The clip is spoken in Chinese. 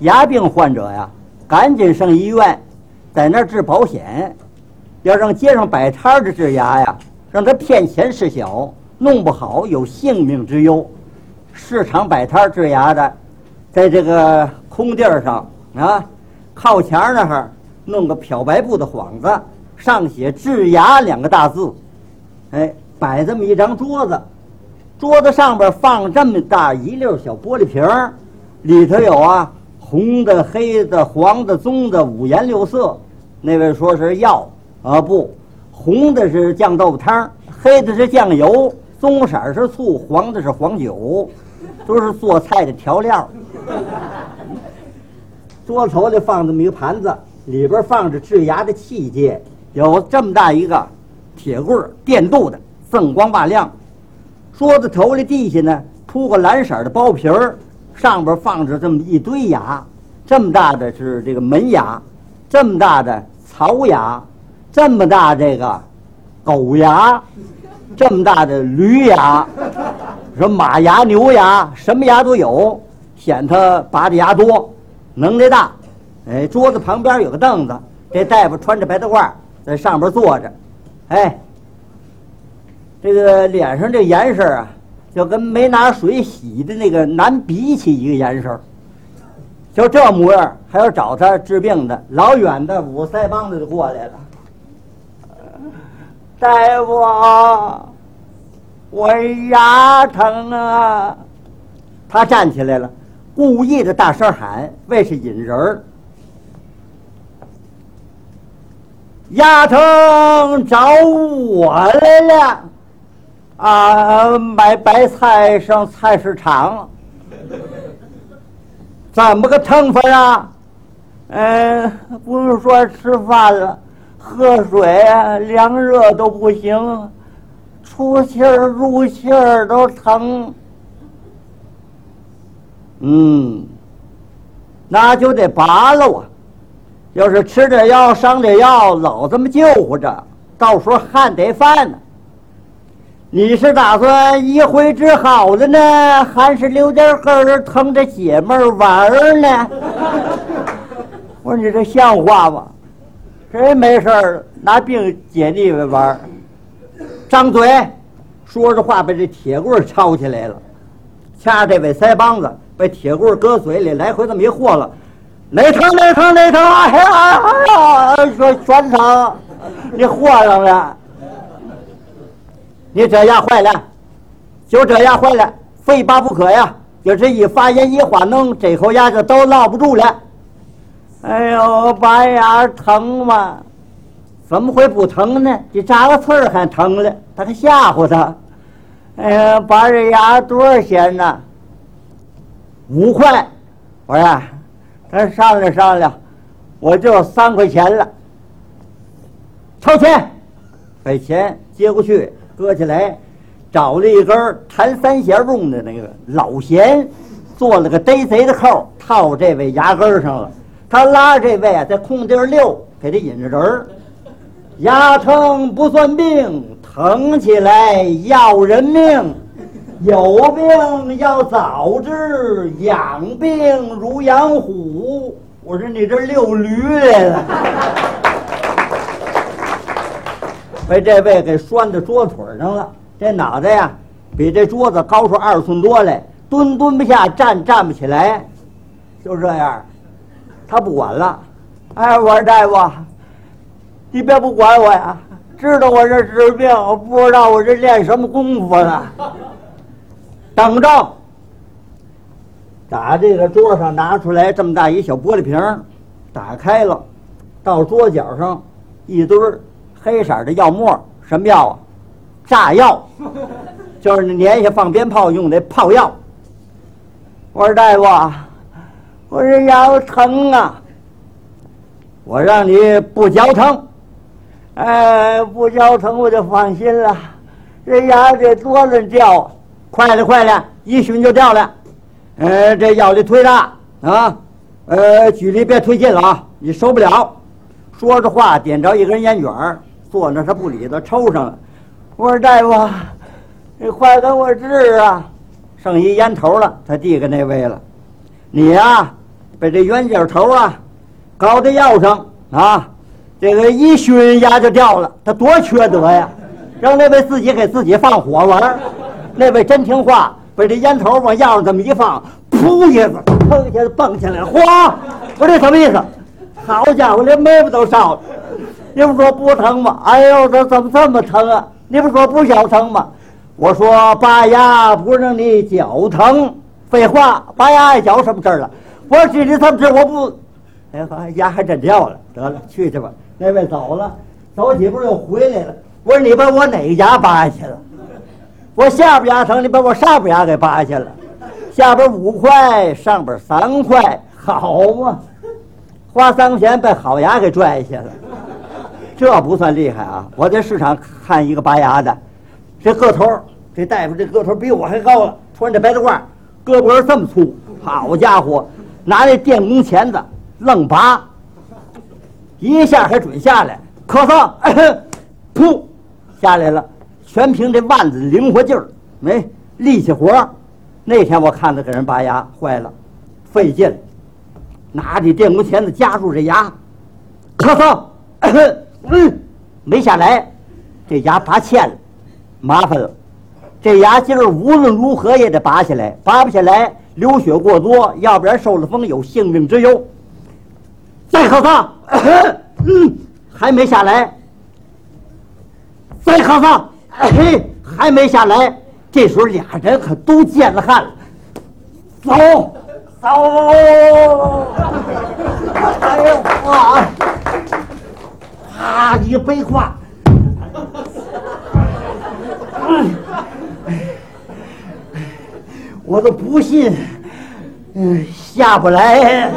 牙病患者呀，赶紧上医院，在那儿治保险。要让街上摆摊的治牙呀，让他骗钱事小，弄不好有性命之忧。市场摆摊治牙的，在这个空地儿上啊，靠墙那儿弄个漂白布的幌子，上写“治牙”两个大字。哎，摆这么一张桌子，桌子上边放这么大一溜小玻璃瓶儿，里头有啊红的、黑的、黄的、棕的，五颜六色。那位说是药。啊不，红的是酱豆腐汤，黑的是酱油，棕色是醋，黄的是黄酒，都是做菜的调料。桌头里放这么一个盘子，里边放着治牙的器械，有这么大一个铁棍儿，电镀的，锃光瓦亮。桌子头里地下呢铺个蓝色的包皮儿，上边放着这么一堆牙，这么大的是这个门牙，这么大的槽牙。这么大这个狗牙，这么大的驴牙，说马牙、牛牙，什么牙都有，显他拔的牙多，能耐大。哎，桌子旁边有个凳子，这大夫穿着白大褂在上边坐着，哎，这个脸上这颜色啊，就跟没拿水洗的那个男鼻涕一个颜色，就这模样，还要找他治病的，老远的五腮帮子就过来了。大夫，我牙疼啊！他站起来了，故意的大声喊，为是引人儿。牙疼找我来了，啊，买白菜上菜市场，怎么个疼法啊？嗯，不用说吃饭了。喝水，凉热都不行，出气儿入气儿都疼。嗯，那就得拔了啊！要是吃点药、上点药，老这么救活着，到时候还得犯呢。你是打算一回治好了呢，还是留点根儿疼着解闷玩儿呢？我说你这像话吗？谁没事儿拿病解腻歪玩儿？张嘴，说着话，被这铁棍抄起来了，掐这位腮帮子，把铁棍搁嘴里来回这么一和了，哪疼哪疼哪疼！哎呀哎呀，说全疼，你和上了，你这牙坏了，就这牙坏了，非拔不可呀！就是一发炎一化脓，这口牙就都落不住了。哎呦，拔牙疼吗？怎么会不疼呢？你扎个刺儿还疼了，他还吓唬他。哎呀，拔这牙多少钱呢？五块。我说，咱商量商量，我就三块钱了。掏钱，把钱接过去，搁起来，找了一根弹三弦用的那个老弦，做了个逮贼的扣，套这位牙根上了。他拉着这位啊，在空地儿溜，给他引着人儿。牙疼不算病，疼起来要人命。有病要早治，养病如养虎。我说你这遛驴来了，被这位给拴在桌腿上了。这脑袋呀，比这桌子高出二寸多来，蹲蹲不下，站站不起来，就这样。他不管了，哎，我说大夫，你别不管我呀！知道我这治病，我不知道我这练什么功夫呢？等着，打这个桌上拿出来这么大一小玻璃瓶，打开了，到桌角上一堆儿黑色的药沫，什么药啊？炸药，就是那年下放鞭炮用的炮药。我说大夫。我这腰疼啊！我让你不脚疼，哎，不嚼疼我就放心了。这牙得多了掉，快了快了，一熏就掉了。呃，这药得推大啊，呃，距离别推近了啊，你受不了。说着话，点着一根烟卷坐那他不理他，抽上了。我说大夫，你快给我治啊！剩一烟头了，他递给那位了。你呀。把这圆角头啊搞在药上啊，这个一熏牙就掉了，他多缺德呀！让那位自己给自己放火玩儿，那位真听话，把这烟头往药上这么一放，噗一下子，砰一下子蹦起来，哗！我这什么意思？好家伙，连眉毛都烧了！你不说不疼吗？哎呦，这怎么这么疼啊？你不说不脚疼吗？我说拔牙不让你脚疼，废话，拔牙碍脚什么事儿了？我说这里怎么治？我不，哎好，牙还真掉了。得了，去去吧。那位走了，走几步又回来了。我说你把我哪个牙拔下去了？我下边牙疼，你把我上边牙给拔下去了。下边五块，上边三块，好嘛？花三块钱把好牙给拽下去了，这不算厉害啊！我在市场看一个拔牙的，这个头，这大夫这个头比我还高了，穿着白大褂，胳膊这么粗，好家伙，拿那电工钳子愣拔，一下还准下来，咳嗽，噗，下来了，全凭这腕子灵活劲儿，没力气活儿。那天我看他给人拔牙，坏了，费劲，拿着电工钳子夹住这牙，咳嗽，嗯，没下来，这牙拔欠了，麻烦了，这牙今儿无论如何也得拔下来，拔不下来，流血过多，要不然受了风有性命之忧。再咳嗽，嗯，还没下来，再咳嗽，嘿，还没下来。这时候俩人可都见了汗了，走走，哎呦哇！啪一背胯，我都不信，下不来。